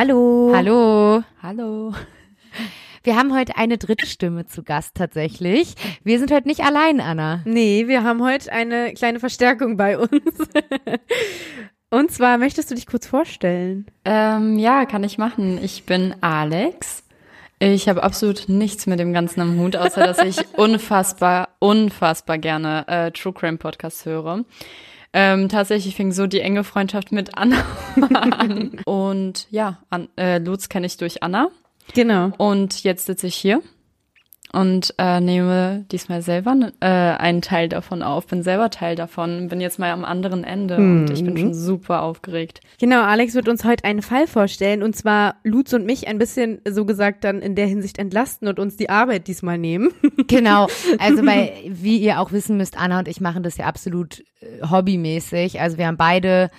Hallo. Hallo. Hallo. Wir haben heute eine dritte Stimme zu Gast tatsächlich. Wir sind heute nicht allein, Anna. Nee, wir haben heute eine kleine Verstärkung bei uns. Und zwar möchtest du dich kurz vorstellen? Ähm, ja, kann ich machen. Ich bin Alex. Ich habe absolut nichts mit dem Ganzen am Hut, außer dass ich unfassbar, unfassbar gerne äh, True Crime Podcasts höre. Ähm, tatsächlich fing so die enge Freundschaft mit Anna an. Und ja, an, äh, Lutz kenne ich durch Anna. Genau. Und jetzt sitze ich hier und äh, nehme diesmal selber äh, einen Teil davon auf, bin selber Teil davon, bin jetzt mal am anderen Ende hm. und ich bin schon super aufgeregt. Genau, Alex wird uns heute einen Fall vorstellen und zwar Lutz und mich ein bisschen so gesagt dann in der Hinsicht entlasten und uns die Arbeit diesmal nehmen. Genau, also weil, wie ihr auch wissen müsst, Anna und ich machen das ja absolut äh, hobbymäßig. Also wir haben beide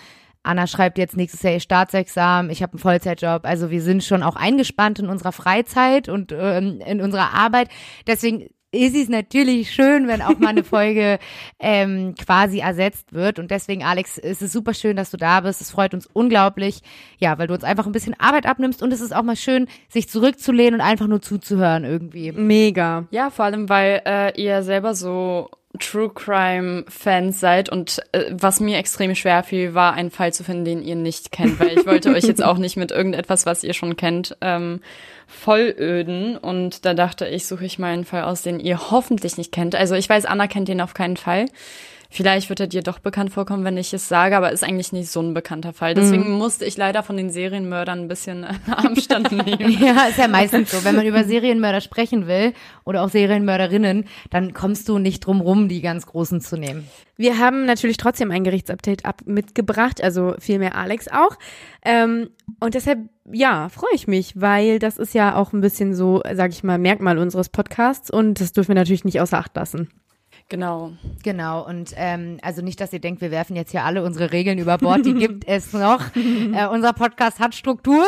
Anna schreibt jetzt nächstes Jahr ihr Staatsexamen, ich habe einen Vollzeitjob. Also wir sind schon auch eingespannt in unserer Freizeit und ähm, in unserer Arbeit. Deswegen ist es natürlich schön, wenn auch mal eine Folge ähm, quasi ersetzt wird. Und deswegen, Alex, ist es super schön, dass du da bist. Es freut uns unglaublich, ja, weil du uns einfach ein bisschen Arbeit abnimmst. Und es ist auch mal schön, sich zurückzulehnen und einfach nur zuzuhören irgendwie. Mega. Ja, vor allem, weil äh, ihr selber so True Crime Fans seid und äh, was mir extrem schwer fiel, war einen Fall zu finden, den ihr nicht kennt, weil ich wollte euch jetzt auch nicht mit irgendetwas, was ihr schon kennt, ähm, vollöden und da dachte ich, suche ich mal einen Fall aus, den ihr hoffentlich nicht kennt. Also ich weiß, Anna kennt den auf keinen Fall. Vielleicht wird er dir doch bekannt vorkommen, wenn ich es sage, aber ist eigentlich nicht so ein bekannter Fall. Deswegen mhm. musste ich leider von den Serienmördern ein bisschen Abstand nehmen. ja, ist ja meistens so. Wenn man über Serienmörder sprechen will oder auch Serienmörderinnen, dann kommst du nicht drum rum, die ganz großen zu nehmen. Wir haben natürlich trotzdem ein Gerichtsupdate ab mitgebracht, also vielmehr Alex auch. Ähm, und deshalb, ja, freue ich mich, weil das ist ja auch ein bisschen so, sag ich mal, Merkmal unseres Podcasts und das dürfen wir natürlich nicht außer Acht lassen. Genau. Genau. Und ähm, also nicht, dass ihr denkt, wir werfen jetzt hier alle unsere Regeln über Bord, die gibt es noch. Äh, unser Podcast hat Struktur.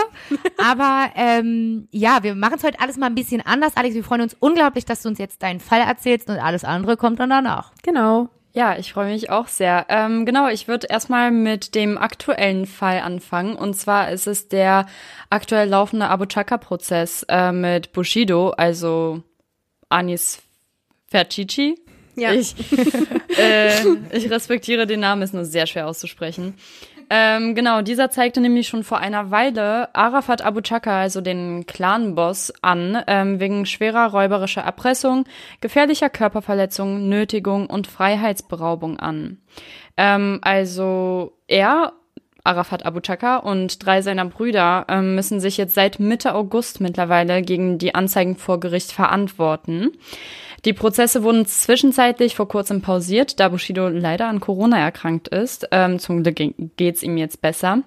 Aber ähm, ja, wir machen es heute alles mal ein bisschen anders. Alex, wir freuen uns unglaublich, dass du uns jetzt deinen Fall erzählst und alles andere kommt dann danach. Genau. Ja, ich freue mich auch sehr. Ähm, genau, ich würde erstmal mit dem aktuellen Fall anfangen. Und zwar ist es der aktuell laufende Abu Chaka-Prozess äh, mit Bushido, also Anis Ferchichi. Ja. Ich, äh, ich respektiere den Namen, ist nur sehr schwer auszusprechen. Ähm, genau, dieser zeigte nämlich schon vor einer Weile Arafat Abu Chaka, also den Clan-Boss, an, ähm, wegen schwerer räuberischer Erpressung, gefährlicher Körperverletzung, Nötigung und Freiheitsberaubung an. Ähm, also er Arafat Abu Chaka und drei seiner Brüder ähm, müssen sich jetzt seit Mitte August mittlerweile gegen die Anzeigen vor Gericht verantworten. Die Prozesse wurden zwischenzeitlich vor kurzem pausiert, da Bushido leider an Corona erkrankt ist. Ähm, zum Glück geht's ihm jetzt besser.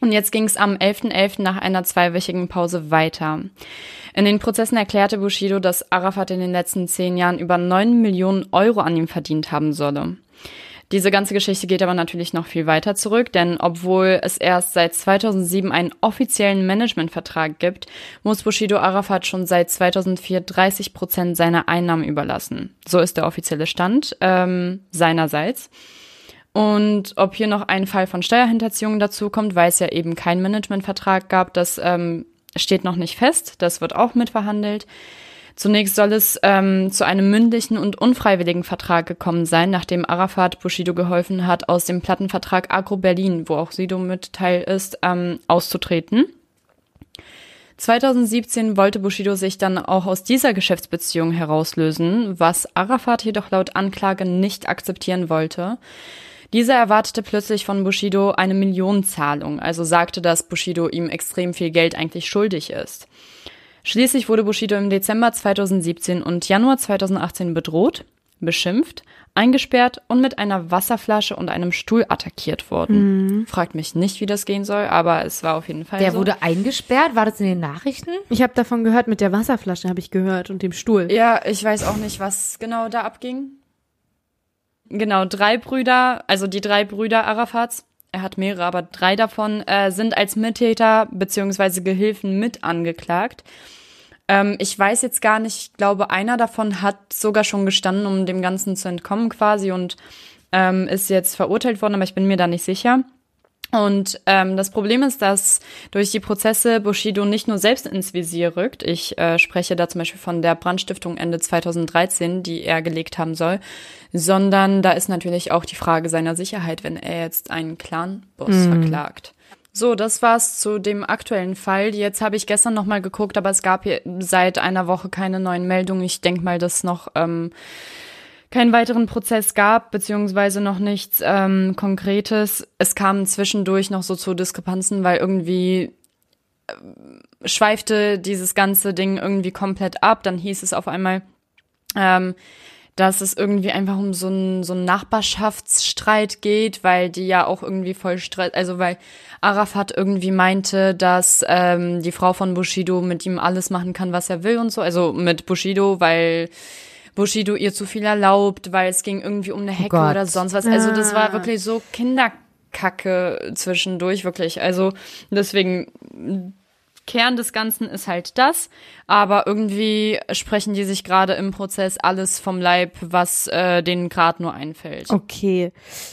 Und jetzt ging es am 11.11. .11. nach einer zweiwöchigen Pause weiter. In den Prozessen erklärte Bushido, dass Arafat in den letzten zehn Jahren über neun Millionen Euro an ihm verdient haben solle. Diese ganze Geschichte geht aber natürlich noch viel weiter zurück, denn obwohl es erst seit 2007 einen offiziellen Managementvertrag gibt, muss Bushido Arafat schon seit 2004 30 Prozent seiner Einnahmen überlassen. So ist der offizielle Stand ähm, seinerseits. Und ob hier noch ein Fall von Steuerhinterziehung dazu kommt, weil es ja eben keinen Managementvertrag gab, das ähm, steht noch nicht fest. Das wird auch mitverhandelt. Zunächst soll es ähm, zu einem mündlichen und unfreiwilligen Vertrag gekommen sein, nachdem Arafat Bushido geholfen hat, aus dem Plattenvertrag Agro Berlin, wo auch Sido mit Teil ist, ähm, auszutreten. 2017 wollte Bushido sich dann auch aus dieser Geschäftsbeziehung herauslösen, was Arafat jedoch laut Anklage nicht akzeptieren wollte. Dieser erwartete plötzlich von Bushido eine Millionenzahlung, also sagte, dass Bushido ihm extrem viel Geld eigentlich schuldig ist. Schließlich wurde Bushido im Dezember 2017 und Januar 2018 bedroht, beschimpft, eingesperrt und mit einer Wasserflasche und einem Stuhl attackiert worden. Mhm. Fragt mich nicht, wie das gehen soll, aber es war auf jeden Fall Der so. wurde eingesperrt? War das in den Nachrichten? Ich habe davon gehört, mit der Wasserflasche habe ich gehört und dem Stuhl. Ja, ich weiß auch nicht, was genau da abging. Genau, drei Brüder, also die drei Brüder Arafats, er hat mehrere, aber drei davon äh, sind als Mittäter beziehungsweise Gehilfen mit angeklagt. Ähm, ich weiß jetzt gar nicht, ich glaube, einer davon hat sogar schon gestanden, um dem Ganzen zu entkommen quasi und ähm, ist jetzt verurteilt worden, aber ich bin mir da nicht sicher. Und ähm, das Problem ist, dass durch die Prozesse Bushido nicht nur selbst ins Visier rückt. Ich äh, spreche da zum Beispiel von der Brandstiftung Ende 2013, die er gelegt haben soll, sondern da ist natürlich auch die Frage seiner Sicherheit, wenn er jetzt einen Clan-Boss mhm. verklagt. So, das war's zu dem aktuellen Fall. Jetzt habe ich gestern noch mal geguckt, aber es gab hier seit einer Woche keine neuen Meldungen. Ich denk mal, dass noch ähm, keinen weiteren Prozess gab, beziehungsweise noch nichts ähm, Konkretes. Es kam zwischendurch noch so zu Diskrepanzen, weil irgendwie äh, schweifte dieses ganze Ding irgendwie komplett ab. Dann hieß es auf einmal, ähm, dass es irgendwie einfach um so einen so einen Nachbarschaftsstreit geht, weil die ja auch irgendwie voll Streit, also weil Arafat irgendwie meinte, dass ähm, die Frau von Bushido mit ihm alles machen kann, was er will und so, also mit Bushido, weil Bushido ihr zu viel erlaubt, weil es ging irgendwie um eine oh Hecke oh oder sonst was. Also das war ah. wirklich so Kinderkacke zwischendurch, wirklich. Also deswegen Kern des Ganzen ist halt das, aber irgendwie sprechen die sich gerade im Prozess alles vom Leib, was äh, denen gerade nur einfällt. Okay.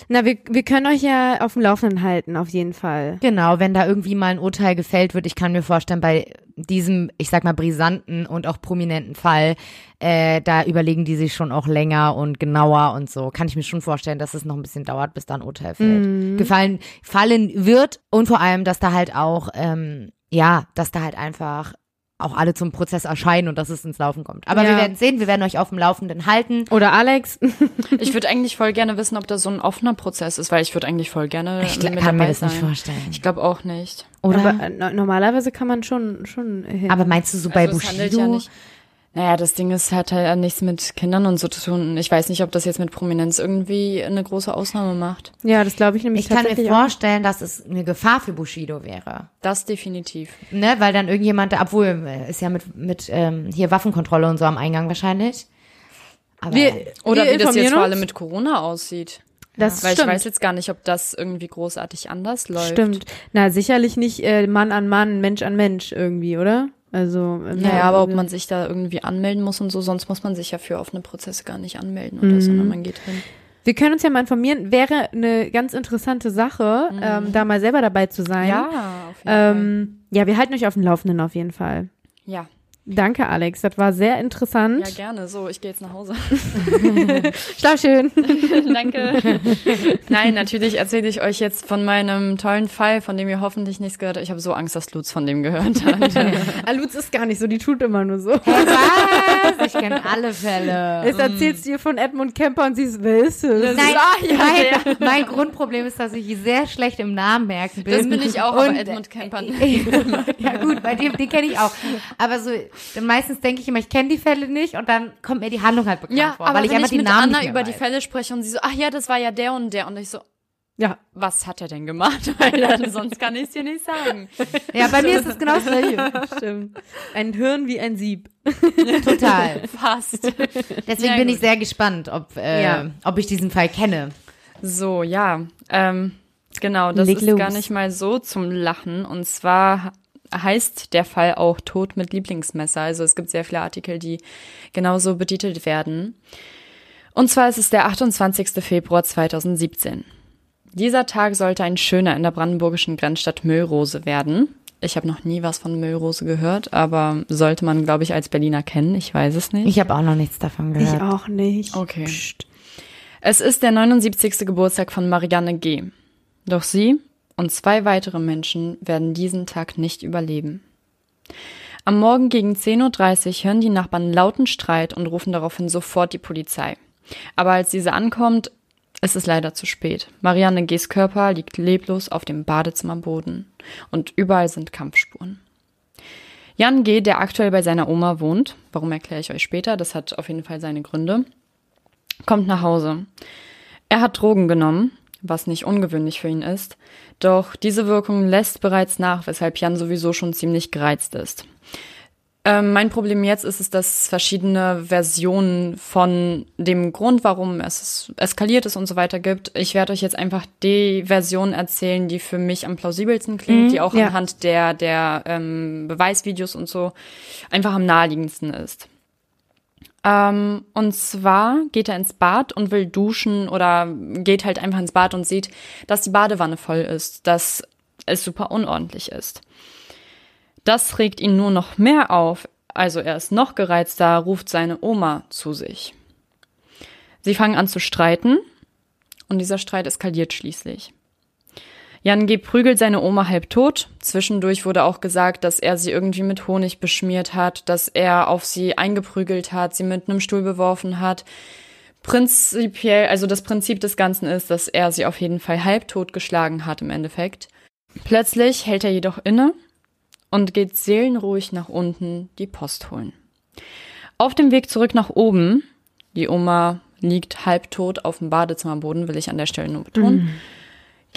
Na, wir, wir können euch ja auf dem Laufenden halten, auf jeden Fall. Genau, wenn da irgendwie mal ein Urteil gefällt wird, ich kann mir vorstellen, bei diesem, ich sag mal, brisanten und auch prominenten Fall, äh, da überlegen die sich schon auch länger und genauer und so. Kann ich mir schon vorstellen, dass es noch ein bisschen dauert, bis da ein Urteil fällt. Mhm. Gefallen fallen wird und vor allem, dass da halt auch ähm, ja, dass da halt einfach auch alle zum Prozess erscheinen und dass es ins Laufen kommt. Aber ja. wir werden sehen, wir werden euch auf dem Laufenden halten. Oder Alex. ich würde eigentlich voll gerne wissen, ob das so ein offener Prozess ist, weil ich würde eigentlich voll gerne ich mit kann mir das sein. nicht vorstellen. Ich glaube auch nicht. Oder? Aber äh, normalerweise kann man schon schon hin. Aber meinst du so bei also Bushido? Ja nicht, naja, das Ding ist, hat halt nichts mit Kindern und so zu tun. Ich weiß nicht, ob das jetzt mit Prominenz irgendwie eine große Ausnahme macht. Ja, das glaube ich nämlich Ich kann mir vorstellen, auch. dass es eine Gefahr für Bushido wäre. Das definitiv. Ne, weil dann irgendjemand, obwohl ist ja mit mit ähm, hier Waffenkontrolle und so am Eingang wahrscheinlich. Aber wir, oder wir wie das jetzt vor allem mit Corona aussieht. Das ja, Weil stimmt. ich weiß jetzt gar nicht, ob das irgendwie großartig anders läuft. Stimmt. Na, sicherlich nicht äh, Mann an Mann, Mensch an Mensch irgendwie, oder? Also naja, aber ob man sich da irgendwie anmelden muss und so, sonst muss man sich ja für offene Prozesse gar nicht anmelden oder mhm. sondern man geht hin. Wir können uns ja mal informieren, wäre eine ganz interessante Sache, mhm. ähm, da mal selber dabei zu sein. Ja, auf jeden ähm, Fall. Ja, wir halten euch auf dem Laufenden auf jeden Fall. Ja. Danke, Alex. Das war sehr interessant. Ja, gerne. So, ich gehe jetzt nach Hause. Schlaf schön. Danke. Nein, natürlich erzähle ich euch jetzt von meinem tollen Fall, von dem ihr hoffentlich nichts gehört habt. Ich habe so Angst, dass Lutz von dem gehört hat. ah, Lutz ist gar nicht so, die tut immer nur so. Was? Ich kenne alle Fälle. Jetzt erzählst du ihr von Edmund Kemper und sie ist, wer ist es? Nein, ah, ja, mein, mein, Grundproblem ist, dass ich sehr schlecht im Namen merken bin. Das bin ich auch, und, aber Edmund Kemper. ja gut, bei dem, den kenne ich auch. Aber so denn meistens denke ich immer, ich kenne die Fälle nicht und dann kommt mir die Handlung halt bekannt ja, vor, aber weil ich wenn einfach ich die mit Namen Anna über die Fälle spreche und sie so, ach ja, das war ja der und der und ich so, ja, was hat er denn gemacht? Weil dann, sonst kann ich es dir nicht sagen. Ja, bei mir ist es genau das gleiche. Stimmt. Ein Hirn wie ein Sieb. Total. Fast. Deswegen ja, bin ich sehr gespannt, ob, äh, ja. ob ich diesen Fall kenne. So, ja. Ähm, genau, das Leg ist los. gar nicht mal so zum Lachen. Und zwar heißt der Fall auch Tod mit Lieblingsmesser. Also es gibt sehr viele Artikel, die genauso betitelt werden. Und zwar ist es der 28. Februar 2017. Dieser Tag sollte ein schöner in der brandenburgischen Grenzstadt Müllrose werden. Ich habe noch nie was von Müllrose gehört, aber sollte man, glaube ich, als Berliner kennen. Ich weiß es nicht. Ich habe auch noch nichts davon gehört. Ich auch nicht. Okay. Psst. Es ist der 79. Geburtstag von Marianne G. Doch sie und zwei weitere Menschen werden diesen Tag nicht überleben. Am Morgen gegen 10.30 Uhr hören die Nachbarn lauten Streit und rufen daraufhin sofort die Polizei. Aber als diese ankommt, ist es leider zu spät. Marianne G.'s Körper liegt leblos auf dem Badezimmerboden und überall sind Kampfspuren. Jan G., der aktuell bei seiner Oma wohnt, warum erkläre ich euch später, das hat auf jeden Fall seine Gründe, kommt nach Hause. Er hat Drogen genommen was nicht ungewöhnlich für ihn ist. Doch diese Wirkung lässt bereits nach, weshalb Jan sowieso schon ziemlich gereizt ist. Ähm, mein Problem jetzt ist es, dass es verschiedene Versionen von dem Grund, warum es eskaliert ist und so weiter gibt. Ich werde euch jetzt einfach die Version erzählen, die für mich am plausibelsten klingt, mhm, die auch ja. anhand der, der ähm, Beweisvideos und so einfach am naheliegendsten ist. Ähm, und zwar geht er ins Bad und will duschen oder geht halt einfach ins Bad und sieht, dass die Badewanne voll ist, dass es super unordentlich ist. Das regt ihn nur noch mehr auf, also er ist noch gereizter, ruft seine Oma zu sich. Sie fangen an zu streiten und dieser Streit eskaliert schließlich. Jan G. prügelt seine Oma halb tot. Zwischendurch wurde auch gesagt, dass er sie irgendwie mit Honig beschmiert hat, dass er auf sie eingeprügelt hat, sie mit einem Stuhl beworfen hat. Prinzipiell, also das Prinzip des Ganzen ist, dass er sie auf jeden Fall halbtot geschlagen hat im Endeffekt. Plötzlich hält er jedoch inne und geht seelenruhig nach unten die Post holen. Auf dem Weg zurück nach oben, die Oma liegt halbtot auf dem Badezimmerboden, will ich an der Stelle nur betonen, mm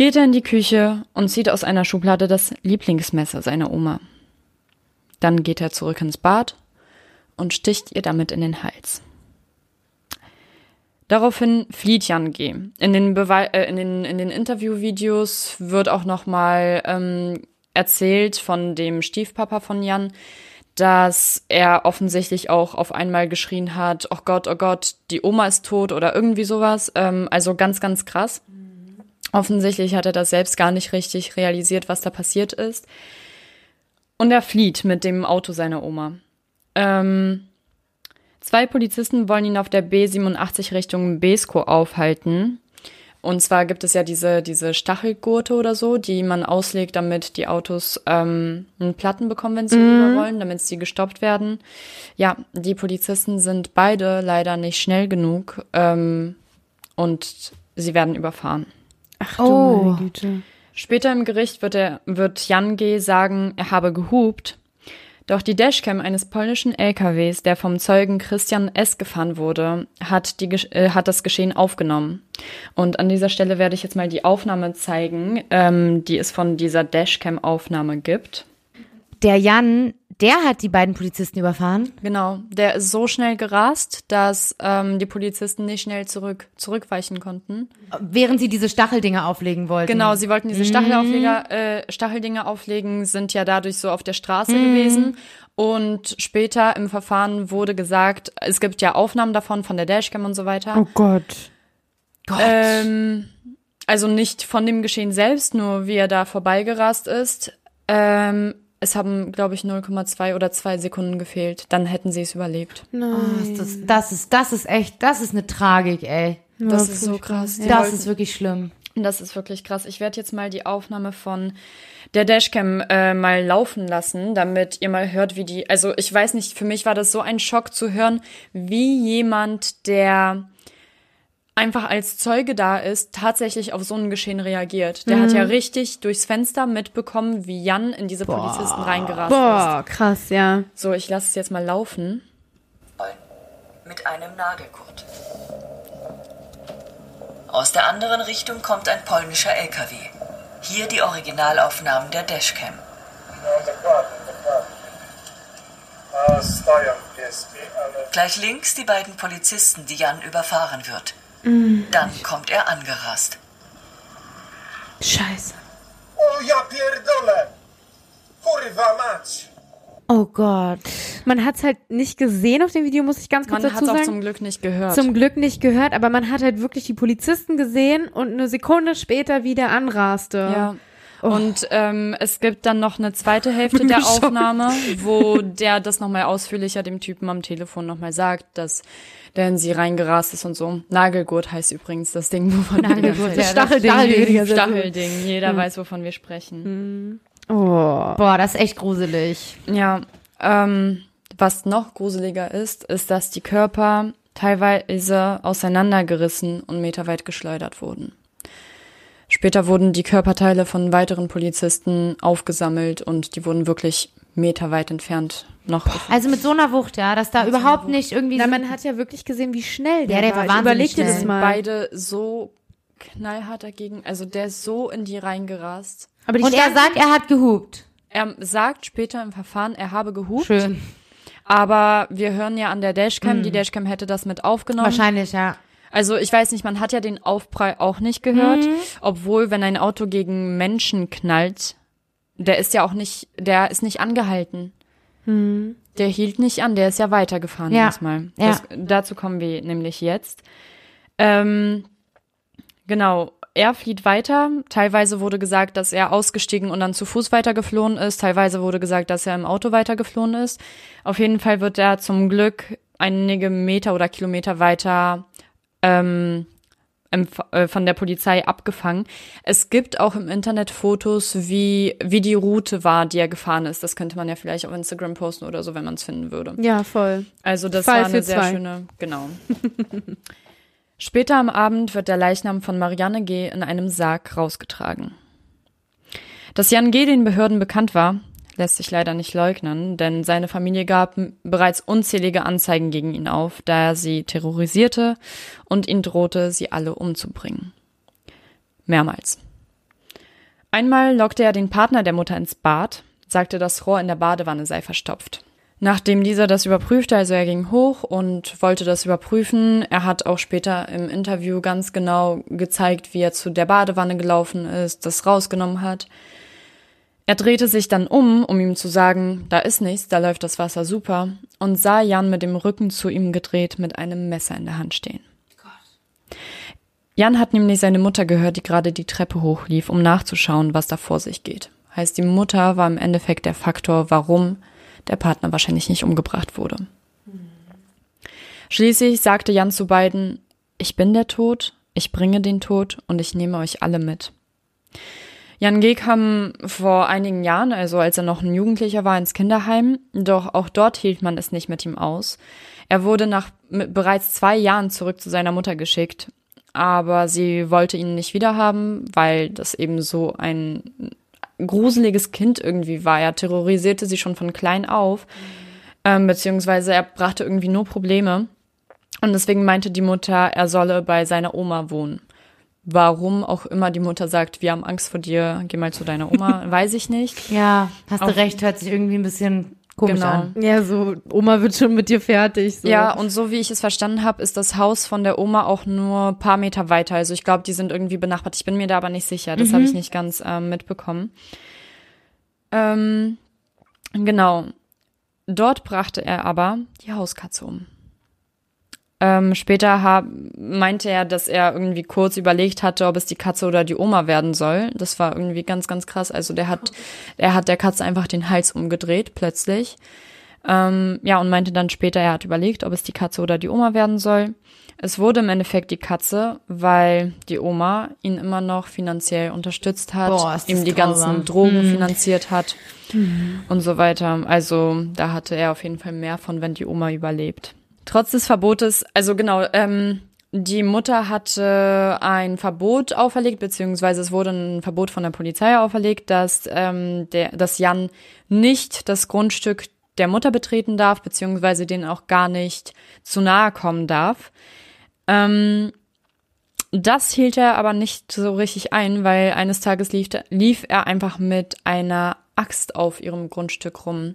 geht er in die Küche und zieht aus einer Schublade das Lieblingsmesser seiner Oma. Dann geht er zurück ins Bad und sticht ihr damit in den Hals. Daraufhin flieht Jan G. In den, Bewe äh, in den, in den Interviewvideos wird auch nochmal ähm, erzählt von dem Stiefpapa von Jan, dass er offensichtlich auch auf einmal geschrien hat, oh Gott, oh Gott, die Oma ist tot oder irgendwie sowas. Ähm, also ganz, ganz krass. Offensichtlich hat er das selbst gar nicht richtig realisiert, was da passiert ist. Und er flieht mit dem Auto seiner Oma. Ähm, zwei Polizisten wollen ihn auf der B87 Richtung Besko aufhalten. Und zwar gibt es ja diese, diese Stachelgurte oder so, die man auslegt, damit die Autos ähm, einen Platten bekommen, wenn sie mhm. rüber wollen, damit sie gestoppt werden. Ja, die Polizisten sind beide leider nicht schnell genug ähm, und sie werden überfahren. Ach du oh. meine Güte. Später im Gericht wird, er, wird Jan G. sagen, er habe gehupt. Doch die Dashcam eines polnischen LKWs, der vom Zeugen Christian S. gefahren wurde, hat, die, äh, hat das Geschehen aufgenommen. Und an dieser Stelle werde ich jetzt mal die Aufnahme zeigen, ähm, die es von dieser Dashcam-Aufnahme gibt. Der Jan der hat die beiden Polizisten überfahren? Genau, der ist so schnell gerast, dass ähm, die Polizisten nicht schnell zurück, zurückweichen konnten. Während sie diese Stacheldinger auflegen wollten. Genau, sie wollten diese Stachelaufleger, mhm. äh, Stacheldinger auflegen, sind ja dadurch so auf der Straße mhm. gewesen. Und später im Verfahren wurde gesagt, es gibt ja Aufnahmen davon von der Dashcam und so weiter. Oh Gott. Gott. Ähm, also nicht von dem Geschehen selbst, nur wie er da vorbeigerast ist. Ähm, es haben, glaube ich, 0,2 oder 2 Sekunden gefehlt. Dann hätten sie es überlebt. Nein. Oh, das, das, ist, das ist echt, das ist eine Tragik, ey. Das ja, ist so krass. Ja. Das ist wirklich schlimm. Das ist wirklich krass. Ich werde jetzt mal die Aufnahme von der Dashcam äh, mal laufen lassen, damit ihr mal hört, wie die. Also ich weiß nicht, für mich war das so ein Schock zu hören, wie jemand, der einfach als Zeuge da ist, tatsächlich auf so ein Geschehen reagiert. Der mhm. hat ja mhm. richtig durchs Fenster mitbekommen, wie Jan in diese Boah. Polizisten reingerast Boah, ist. krass, ja. So, ich lasse es jetzt mal laufen. Mit einem Nagelgurt. Aus der anderen Richtung kommt ein polnischer LKW. Hier die Originalaufnahmen der Dashcam. Gleich links die beiden Polizisten, die Jan überfahren wird. Mm. Dann kommt er angerast. Scheiße. Oh ja pierdole! Kurwa mać! Oh Gott. Man hat es halt nicht gesehen auf dem Video, muss ich ganz kurz man dazu sagen. Man hat es auch zum Glück nicht gehört. Zum Glück nicht gehört, aber man hat halt wirklich die Polizisten gesehen und eine Sekunde später wieder anraste. Ja. Oh. Und ähm, es gibt dann noch eine zweite Hälfte der Aufnahme, wo der das nochmal ausführlicher dem Typen am Telefon nochmal sagt, dass der in sie reingerast ist und so. Nagelgurt heißt übrigens das Ding, wovon Nagelgurt, wir Stachelding. Stachelding. Stachelding. Jeder mhm. weiß, wovon wir sprechen. Mhm. Oh. Boah, das ist echt gruselig. Ja. Ähm, was noch gruseliger ist, ist, dass die Körper teilweise auseinandergerissen und meterweit geschleudert wurden. Später wurden die Körperteile von weiteren Polizisten aufgesammelt und die wurden wirklich meterweit entfernt noch. Gefunden. Also mit so einer Wucht, ja, dass da mit überhaupt so nicht irgendwie. Na, man hat ja wirklich gesehen, wie schnell der, ja, der war. war Überleg dir das mal. Beide so knallhart dagegen, also der ist so in die reingerast. Aber und er sagt, er hat gehupt. Er sagt später im Verfahren, er habe gehupt. Schön. Aber wir hören ja an der Dashcam, mhm. die Dashcam hätte das mit aufgenommen. Wahrscheinlich, ja. Also ich weiß nicht, man hat ja den Aufprall auch nicht gehört, mhm. obwohl wenn ein Auto gegen Menschen knallt, der ist ja auch nicht, der ist nicht angehalten. Mhm. Der hielt nicht an, der ist ja weitergefahren Ja. erstmal. Ja. Das, dazu kommen wir nämlich jetzt. Ähm, genau, er flieht weiter. Teilweise wurde gesagt, dass er ausgestiegen und dann zu Fuß weitergeflohen ist. Teilweise wurde gesagt, dass er im Auto weitergeflohen ist. Auf jeden Fall wird er zum Glück einige Meter oder Kilometer weiter ähm, äh, von der Polizei abgefangen. Es gibt auch im Internet Fotos, wie, wie die Route war, die er gefahren ist. Das könnte man ja vielleicht auf Instagram posten oder so, wenn man es finden würde. Ja, voll. Also das Fall war eine sehr zwei. schöne, genau. Später am Abend wird der Leichnam von Marianne G. in einem Sarg rausgetragen. Dass Jan G. den Behörden bekannt war, lässt sich leider nicht leugnen, denn seine Familie gab bereits unzählige Anzeigen gegen ihn auf, da er sie terrorisierte und ihn drohte, sie alle umzubringen. Mehrmals. Einmal lockte er den Partner der Mutter ins Bad, sagte, das Rohr in der Badewanne sei verstopft. Nachdem dieser das überprüfte, also er ging hoch und wollte das überprüfen, er hat auch später im Interview ganz genau gezeigt, wie er zu der Badewanne gelaufen ist, das rausgenommen hat. Er drehte sich dann um, um ihm zu sagen, da ist nichts, da läuft das Wasser super, und sah Jan mit dem Rücken zu ihm gedreht mit einem Messer in der Hand stehen. Jan hat nämlich seine Mutter gehört, die gerade die Treppe hochlief, um nachzuschauen, was da vor sich geht. Heißt, die Mutter war im Endeffekt der Faktor, warum der Partner wahrscheinlich nicht umgebracht wurde. Schließlich sagte Jan zu beiden, ich bin der Tod, ich bringe den Tod und ich nehme euch alle mit. Jan G. kam vor einigen Jahren, also als er noch ein Jugendlicher war, ins Kinderheim, doch auch dort hielt man es nicht mit ihm aus. Er wurde nach bereits zwei Jahren zurück zu seiner Mutter geschickt, aber sie wollte ihn nicht wiederhaben, weil das eben so ein gruseliges Kind irgendwie war. Er terrorisierte sie schon von klein auf, ähm, beziehungsweise er brachte irgendwie nur Probleme. Und deswegen meinte die Mutter, er solle bei seiner Oma wohnen. Warum auch immer die Mutter sagt, wir haben Angst vor dir, geh mal zu deiner Oma, weiß ich nicht. Ja, hast du recht, hört sich irgendwie ein bisschen komisch Genau. an. Ja, so, Oma wird schon mit dir fertig. So. Ja, und so wie ich es verstanden habe, ist das Haus von der Oma auch nur ein paar Meter weiter. Also ich glaube, die sind irgendwie benachbart. Ich bin mir da aber nicht sicher. Das habe ich nicht ganz ähm, mitbekommen. Ähm, genau. Dort brachte er aber die Hauskatze um. Ähm, später hab, meinte er, dass er irgendwie kurz überlegt hatte, ob es die Katze oder die Oma werden soll. Das war irgendwie ganz, ganz krass. Also der hat, er hat der Katze einfach den Hals umgedreht, plötzlich. Ähm, ja, und meinte dann später, er hat überlegt, ob es die Katze oder die Oma werden soll. Es wurde im Endeffekt die Katze, weil die Oma ihn immer noch finanziell unterstützt hat, Boah, ihm die grausam. ganzen Drogen finanziert hat und so weiter. Also da hatte er auf jeden Fall mehr von, wenn die Oma überlebt. Trotz des Verbotes, also genau, ähm, die Mutter hatte ein Verbot auferlegt, beziehungsweise es wurde ein Verbot von der Polizei auferlegt, dass, ähm, der, dass Jan nicht das Grundstück der Mutter betreten darf, beziehungsweise denen auch gar nicht zu nahe kommen darf. Ähm, das hielt er aber nicht so richtig ein, weil eines Tages lief, lief er einfach mit einer Axt auf ihrem Grundstück rum.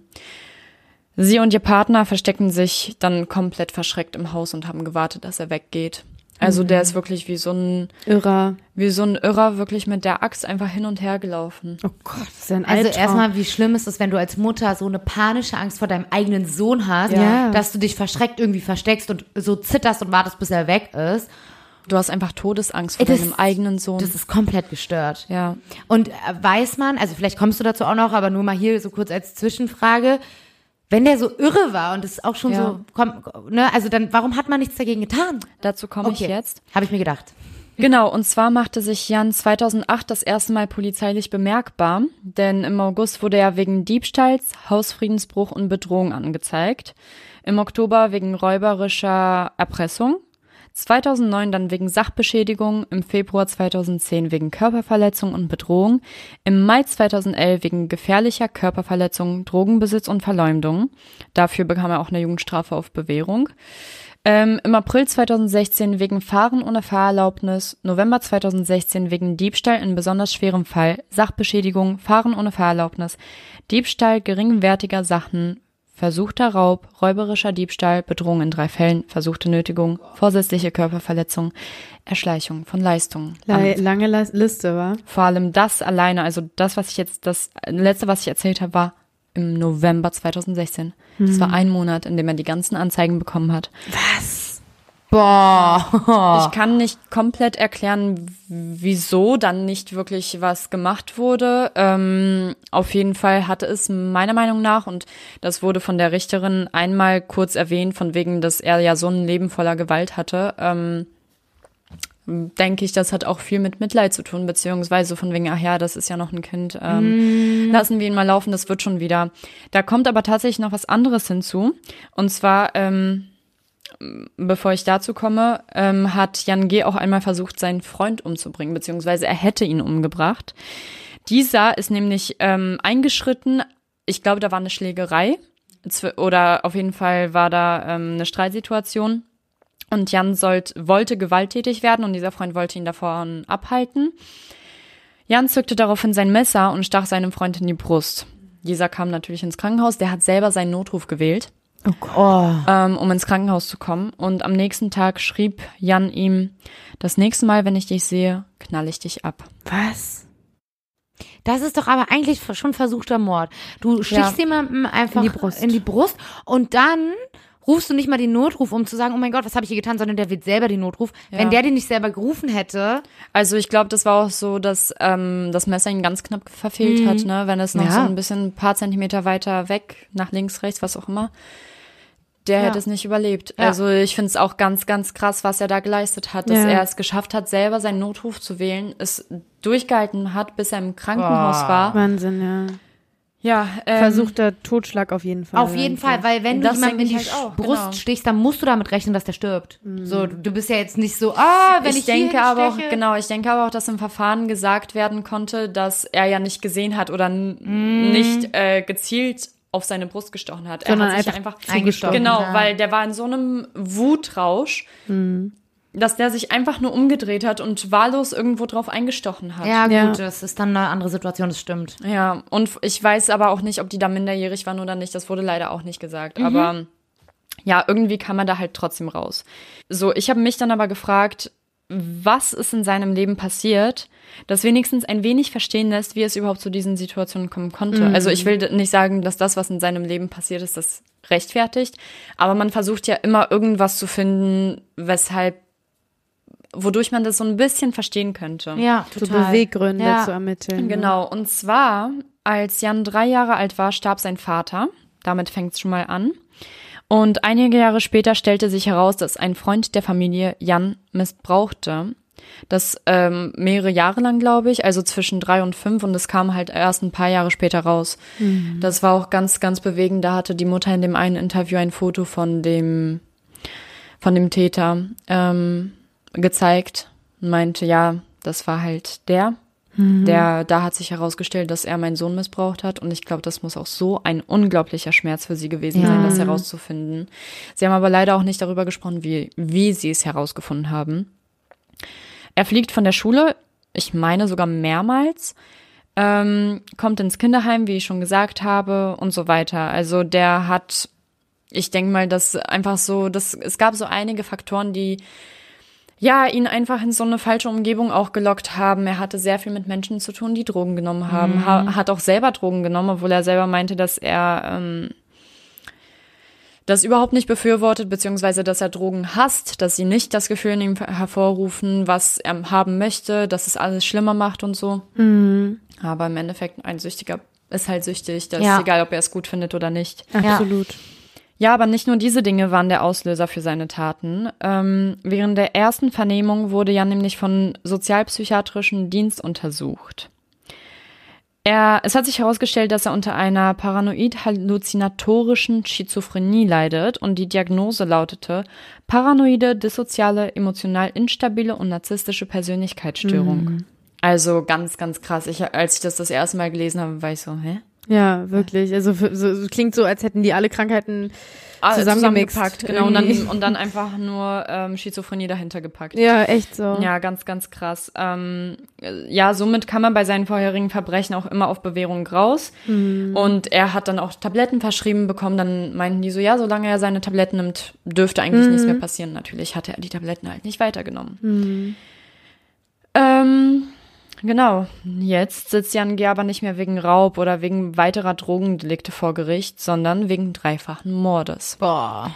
Sie und ihr Partner verstecken sich dann komplett verschreckt im Haus und haben gewartet, dass er weggeht. Also der ist wirklich wie so ein Irrer. wie so ein Irrer wirklich mit der Axt einfach hin und her gelaufen. Oh Gott, das ist ja ein Also Albtraum. erstmal, wie schlimm ist es, wenn du als Mutter so eine panische Angst vor deinem eigenen Sohn hast, Ja. dass du dich verschreckt irgendwie versteckst und so zitterst und wartest, bis er weg ist. Du hast einfach Todesangst vor Das- deinem eigenen Sohn. Das ist komplett gestört. ja. Und äh, weiß man, also vielleicht kommst du dazu auch noch, aber nur mal hier so kurz als Zwischenfrage, wenn der so irre war und es ist auch schon Ja. so, komm, ne, also dann, warum hat man nichts dagegen getan? Dazu komme ich jetzt. Habe ich mir gedacht. Genau, und zwar machte sich Jan 2008 das erste Mal polizeilich bemerkbar, denn im August wurde er wegen Diebstahls, Hausfriedensbruch und Bedrohung angezeigt, im Oktober wegen räuberischer Erpressung, 2009 dann wegen Sachbeschädigung, im Februar 2010 wegen Körperverletzung und Bedrohung, im Mai 2011 wegen gefährlicher Körperverletzung, Drogenbesitz und Verleumdung. Dafür bekam er auch eine Jugendstrafe auf Bewährung. Ähm, Im April 2016 wegen Fahren ohne Fahrerlaubnis, November 2016 wegen Diebstahl in besonders schwerem Fall, Sachbeschädigung, Fahren ohne Fahrerlaubnis, Diebstahl geringwertiger Sachen, versuchter Raub, räuberischer Diebstahl, Bedrohung in drei Fällen, versuchte Nötigung, vorsätzliche Körperverletzung, Erschleichung von Leistungen. La- Lange Las- Liste, war. Vor allem das alleine, also das, was ich jetzt, das letzte, was ich erzählt habe, war im November 2016. Das war ein Monat, in dem er die ganzen Anzeigen bekommen hat. Boah. Ich kann nicht komplett erklären, wieso dann nicht wirklich was gemacht wurde. Ähm, auf jeden Fall hatte es meiner Meinung nach, und das wurde von der Richterin einmal kurz erwähnt, von wegen, dass er ja so ein Leben voller Gewalt hatte, ähm, denke ich, das hat auch viel mit Mitleid zu tun, beziehungsweise von wegen, ach ja, das ist ja noch ein Kind, ähm, lassen wir ihn mal laufen, das wird schon wieder. Da kommt aber tatsächlich noch was anderes hinzu. Und zwar, ähm, bevor ich dazu komme, ähm, hat Jan G. auch einmal versucht, seinen Freund umzubringen, beziehungsweise er hätte ihn umgebracht. Dieser ist nämlich ähm, eingeschritten, ich glaube, da war eine Schlägerei oder auf jeden Fall war da ähm, eine Streitsituation und Jan sollt, wollte gewalttätig werden und dieser Freund wollte ihn davon abhalten. Jan zückte daraufhin sein Messer und stach seinem Freund in die Brust. Dieser kam natürlich ins Krankenhaus, der hat selber seinen Notruf gewählt Oh. ähm, um ins Krankenhaus zu kommen. Und am nächsten Tag schrieb Jan ihm, das nächste Mal, wenn ich dich sehe, knall ich dich ab. Was? Das ist doch aber eigentlich schon versuchter Mord. Du stichst jemandem einfach In die Brust. in die Brust und dann rufst du nicht mal den Notruf, um zu sagen, oh mein Gott, was habe ich hier getan, sondern der wird selber den Notruf. Wenn der den nicht selber gerufen hätte, Also ich glaube, das war auch so, dass ähm, das Messer ihn ganz knapp verfehlt hat, ne? Wenn es noch Ja. so ein bisschen ein paar Zentimeter weiter weg, nach links, rechts, was auch immer, der Ja. hätte es nicht überlebt. Ja. Also ich finde es auch ganz, ganz krass, was er da geleistet hat, dass Ja. er es geschafft hat, selber seinen Notruf zu wählen, es durchgehalten hat, bis er im Krankenhaus Boah. war. Wahnsinn, ja. Ja, ähm, Versuchter Totschlag auf jeden Fall. auf jeden Fall, weil wenn du Das jemandem in die ich halt auch, Brust genau. stichst, dann musst du damit rechnen, dass der stirbt. So, du bist ja jetzt nicht so, ah, wenn ich, ich denke aber auch, genau, ich denke aber auch, dass im Verfahren gesagt werden konnte, dass er ja nicht gesehen hat oder Mhm. nicht äh, gezielt auf seine Brust gestochen hat. Sondern er hat sich einfach einfach eingestochen, Genau, ja. weil der war in so einem Wutrausch, Mhm. dass der sich einfach nur umgedreht hat und wahllos irgendwo drauf eingestochen hat. Ja, Ja. gut, das ist dann eine andere Situation, das stimmt. Ja, und ich weiß aber auch nicht, ob die da minderjährig waren oder nicht. Das wurde leider auch nicht gesagt. Mhm. Aber ja, irgendwie kam man da halt trotzdem raus. So, ich habe mich dann aber gefragt, was ist in seinem Leben passiert, das wenigstens ein wenig verstehen lässt, wie es überhaupt zu diesen Situationen kommen konnte. Also ich will nicht sagen, dass das, was in seinem Leben passiert ist, das rechtfertigt, aber man versucht ja immer irgendwas zu finden, weshalb, wodurch man das so ein bisschen verstehen könnte. Ja, So total. Beweggründe Ja. zu ermitteln. Genau, und zwar, als Jan drei Jahre alt war, starb sein Vater. Damit fängt es schon mal an. Und einige Jahre später stellte sich heraus, dass ein Freund der Familie Jan missbrauchte. Das ähm, mehrere Jahre lang, glaube ich, also zwischen drei und fünf. Und es kam halt erst ein paar Jahre später raus. Das war auch ganz, ganz bewegend. Da hatte die Mutter in dem einen Interview ein Foto von dem, von dem Täter ähm, gezeigt und meinte, ja, das war halt der. Der, da hat sich herausgestellt, dass er meinen Sohn missbraucht hat. Und ich glaube, das muss auch so ein unglaublicher Schmerz für sie gewesen sein, das herauszufinden. Sie haben aber leider auch nicht darüber gesprochen, wie, wie sie es herausgefunden haben. Er fliegt von der Schule, ich meine sogar mehrmals, ähm, kommt ins Kinderheim, wie ich schon gesagt habe, und so weiter. Also der hat, ich denke mal, dass einfach so, dass es gab so einige Faktoren, die ja, ihn einfach in so eine falsche Umgebung auch gelockt haben. Er hatte sehr viel mit Menschen zu tun, die Drogen genommen haben. Ha hat auch selber Drogen genommen, obwohl er selber meinte, dass er ähm, das überhaupt nicht befürwortet, beziehungsweise dass er Drogen hasst, dass sie nicht das Gefühl in ihm hervorrufen, was er haben möchte, dass es alles schlimmer macht und so. Aber im Endeffekt ein Süchtiger ist halt süchtig. Das Ja. ist egal, ob er es gut findet oder nicht. Absolut. Ja, aber nicht nur diese Dinge waren der Auslöser für seine Taten. Ähm, während der ersten Vernehmung wurde Jan nämlich von sozialpsychiatrischen Dienst untersucht. Er, es hat sich herausgestellt, dass er unter einer paranoid-halluzinatorischen Schizophrenie leidet und die Diagnose lautete paranoide, dissoziale, emotional instabile und narzisstische Persönlichkeitsstörung. Also ganz, ganz krass. Ich, als ich das das erste Mal gelesen habe, war ich so, hä? Ja, wirklich. Also für, so, klingt so, als hätten die alle Krankheiten Ah, zusammengepackt, genau. Und dann, und dann einfach nur ähm, Schizophrenie dahinter gepackt. Ja, echt so. Ja, ganz, ganz krass. Ähm, äh, ja, somit kam er bei seinen vorherigen Verbrechen auch immer auf Bewährung raus. Und er hat dann auch Tabletten verschrieben bekommen. Dann meinten die so, ja, solange er seine Tabletten nimmt, dürfte eigentlich nichts mehr passieren. Natürlich hatte er die Tabletten halt nicht weitergenommen. Ähm, Genau. Jetzt sitzt Jan G. aber nicht mehr wegen Raub oder wegen weiterer Drogendelikte vor Gericht, sondern wegen dreifachen Mordes. Boah.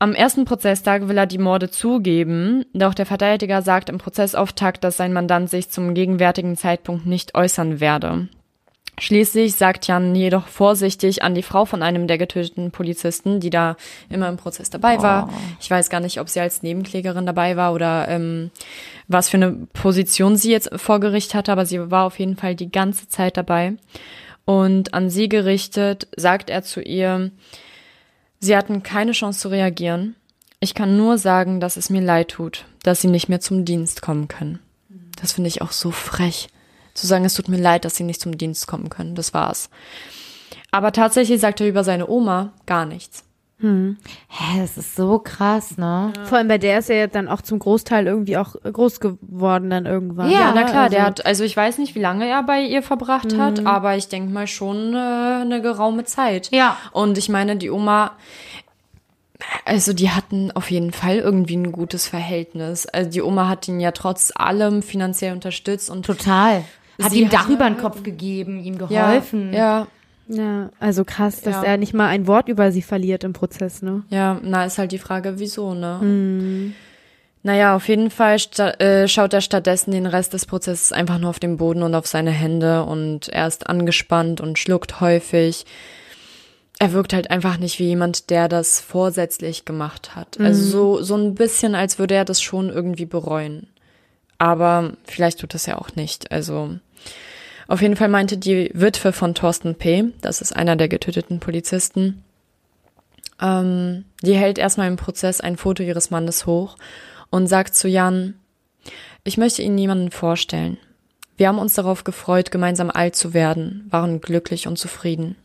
Am ersten Prozesstag will er die Morde zugeben, doch der Verteidiger sagt im Prozessauftakt, dass sein Mandant sich zum gegenwärtigen Zeitpunkt nicht äußern werde. Schließlich sagt Jan jedoch vorsichtig an die Frau von einem der getöteten Polizisten, die da immer im Prozess dabei war. Ich weiß gar nicht, ob sie als Nebenklägerin dabei war oder ähm, was für eine Position sie jetzt vor Gericht hatte, aber sie war auf jeden Fall die ganze Zeit dabei. Und an sie gerichtet sagt er zu ihr, sie hatten keine Chance zu reagieren. Ich kann nur sagen, dass es mir leid tut, dass sie nicht mehr zum Dienst kommen können. Das finde ich auch so frech zu sagen, es tut mir leid, dass sie nicht zum Dienst kommen können. Das war's. Aber tatsächlich sagt er über seine Oma gar nichts. Hä, das ist so krass, ne? Vor allem bei der ist er ja dann auch zum Großteil irgendwie auch groß geworden dann irgendwann. Ja, na klar, also, der hat, also ich weiß nicht, wie lange er bei ihr verbracht Mhm. hat, aber ich denke mal schon äh, eine geraume Zeit. Ja. Und ich meine, die Oma, also die hatten auf jeden Fall irgendwie ein gutes Verhältnis. Also die Oma hat ihn ja trotz allem finanziell unterstützt und Total. Hat Sie ihm Dach hat- über den Kopf gegeben, ihm ja, geholfen. ja, Ja, also krass, dass Ja. er nicht mal ein Wort über sie verliert im Prozess, ne? Ja, na, ist halt die Frage, wieso, ne? Naja, auf jeden Fall äh, schaut er stattdessen den Rest des Prozesses einfach nur auf den Boden und auf seine Hände und er ist angespannt und schluckt häufig. Er wirkt halt einfach nicht wie jemand, der das vorsätzlich gemacht hat. Also so, so ein bisschen, als würde er das schon irgendwie bereuen. Aber vielleicht tut das ja auch nicht. Also auf jeden Fall meinte die Witwe von Thorsten P., das ist einer der getöteten Polizisten, ähm, die hält erstmal im Prozess ein Foto ihres Mannes hoch und sagt zu Jan, ich möchte Ihnen jemanden vorstellen. Wir haben uns darauf gefreut, gemeinsam alt zu werden, waren glücklich und zufrieden.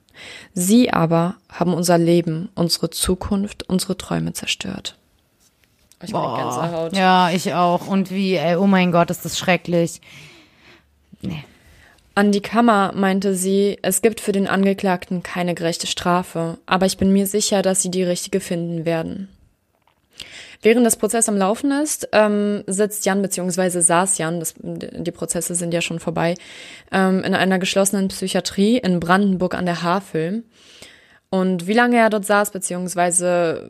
Sie aber haben unser Leben, unsere Zukunft, unsere Träume zerstört. Ich bin Gänsehaut. Ja, ich auch. Und wie, ey, oh mein Gott, ist das schrecklich. An die Kammer meinte sie, es gibt für den Angeklagten keine gerechte Strafe, aber ich bin mir sicher, dass sie die richtige finden werden. Während das Prozess am Laufen ist, ähm, sitzt Jan bzw. saß Jan, das, die Prozesse sind ja schon vorbei, ähm, in einer geschlossenen Psychiatrie in Brandenburg an der Havel. Und wie lange er dort saß, beziehungsweise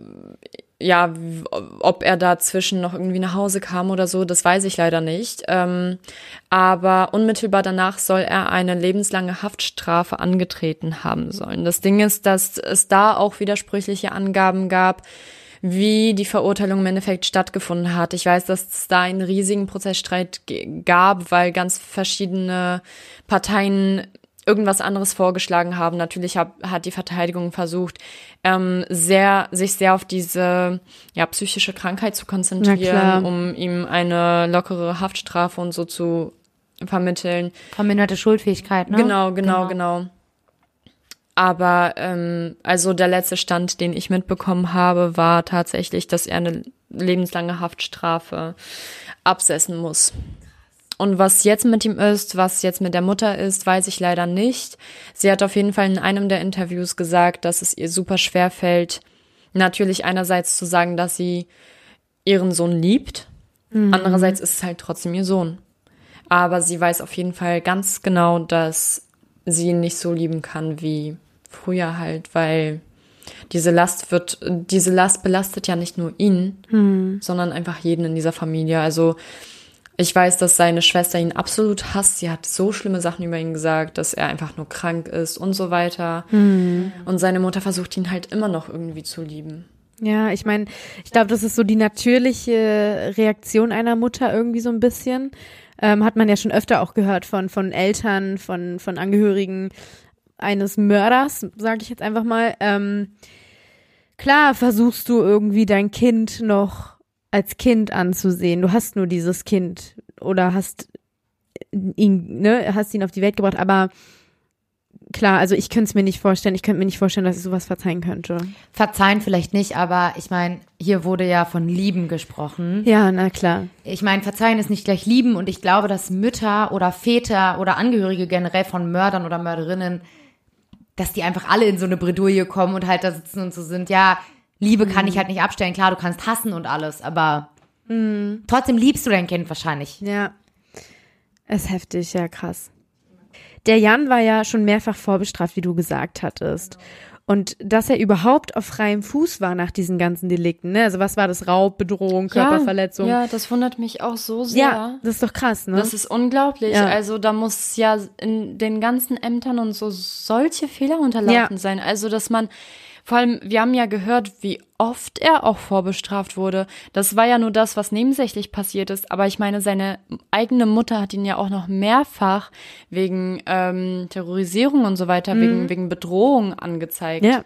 ja, ob er dazwischen noch irgendwie nach Hause kam oder so, das weiß ich leider nicht. Ähm, aber unmittelbar danach soll er eine lebenslange Haftstrafe angetreten haben sollen. Das Ding ist, dass es da auch widersprüchliche Angaben gab, wie die Verurteilung im Endeffekt stattgefunden hat. Ich weiß, dass es da einen riesigen Prozessstreit gab, weil ganz verschiedene Parteien irgendwas anderes vorgeschlagen haben. Natürlich hab, hat die Verteidigung versucht, ähm, sehr, sich sehr auf diese ja, psychische Krankheit zu konzentrieren, um ihm eine lockere Haftstrafe und so zu vermitteln. Verminderte Schuldfähigkeit, ne? Genau, genau, genau. Aber ähm, also der letzte Stand, den ich mitbekommen habe, war tatsächlich, dass er eine lebenslange Haftstrafe absetzen muss. Und was jetzt mit ihm ist, was jetzt mit der Mutter ist, weiß ich leider nicht. Sie hat auf jeden Fall in einem der Interviews gesagt, dass es ihr super schwer fällt, natürlich einerseits zu sagen, dass sie ihren Sohn liebt, andererseits ist es halt trotzdem ihr Sohn. Aber sie weiß auf jeden Fall ganz genau, dass sie ihn nicht so lieben kann wie früher halt, weil diese Last wird, diese Last belastet ja nicht nur ihn, sondern einfach jeden in dieser Familie. Also ich weiß, dass seine Schwester ihn absolut hasst. Sie hat so schlimme Sachen über ihn gesagt, dass er einfach nur krank ist und so weiter. Und seine Mutter versucht ihn halt immer noch irgendwie zu lieben. Ja, ich meine, ich glaube, das ist so die natürliche Reaktion einer Mutter irgendwie so ein bisschen. Ähm, hat man ja schon öfter auch gehört von, von Eltern, von, von Angehörigen eines Mörders, sage ich jetzt einfach mal. Ähm, klar versuchst du irgendwie dein Kind noch als Kind anzusehen. Du hast nur dieses Kind oder hast ihn, ne, hast ihn auf die Welt gebracht, aber klar, also ich könnte es mir nicht vorstellen, ich könnte mir nicht vorstellen, dass ich sowas verzeihen könnte. Verzeihen vielleicht nicht, aber ich meine, hier wurde ja von Lieben gesprochen. Ja, na klar. Ich meine, verzeihen ist nicht gleich lieben und ich glaube, dass Mütter oder Väter oder Angehörige generell von Mördern oder Mörderinnen, dass die einfach alle in so eine Bredouille kommen und halt da sitzen und so sind, ja, Liebe kann ich halt nicht abstellen. Klar, du kannst hassen und alles, aber trotzdem liebst du dein Kind wahrscheinlich. Ja. Ist heftig, ja, krass. Der Jan war ja schon mehrfach vorbestraft, wie du gesagt hattest. Und dass er überhaupt auf freiem Fuß war nach diesen ganzen Delikten, ne? Also was war das? Raub, Bedrohung, Körperverletzung? Ja, ja, das wundert mich auch so sehr. Ja, das ist doch krass, ne? Das ist unglaublich. Ja. Also da muss ja in den ganzen Ämtern und so solche Fehler unterlaufen Ja. sein. Also dass man, vor allem, wir haben ja gehört, wie oft er auch vorbestraft wurde. Das war ja nur das, was nebensächlich passiert ist. Aber ich meine, seine eigene Mutter hat ihn ja auch noch mehrfach wegen ähm, Terrorisierung und so weiter, wegen, wegen Bedrohung angezeigt. Mhm. ja.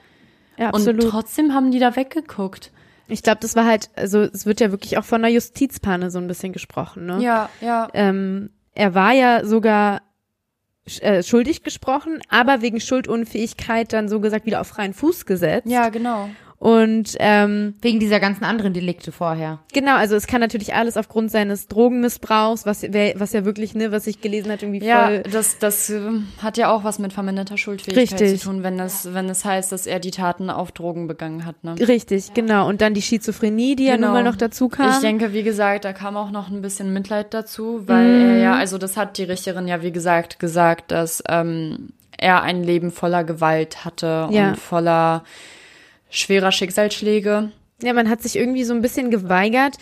Ja, Und absolut. trotzdem haben die da weggeguckt. Ich glaube, das war halt, also es wird ja wirklich auch von einer Justizpanne so ein bisschen gesprochen, ne? Ja, ja. Ähm, er war ja sogar äh, schuldig gesprochen, aber wegen Schuldunfähigkeit dann so gesagt wieder auf freien Fuß gesetzt. Ja, genau. Und ähm, Wegen dieser ganzen anderen Delikte vorher. genau, also es kann natürlich alles aufgrund seines Drogenmissbrauchs, was, was ja wirklich, ne, was ich gelesen hat, irgendwie Ja, voll. das, das ähm, hat ja auch was mit verminderter Schuldfähigkeit Richtig. zu tun, wenn es, wenn es heißt, dass er die Taten auf Drogen begangen hat. Ne? Richtig, genau. Und dann die Schizophrenie, die ja nun Genau. mal noch dazu kam. Ich denke, wie gesagt, da kam auch noch ein bisschen Mitleid dazu, weil er ja, also das hat die Richterin ja, wie gesagt, gesagt, dass ähm, er ein Leben voller Gewalt hatte Ja. und voller schwerer Schicksalsschläge. Ja, man hat sich irgendwie so ein bisschen geweigert,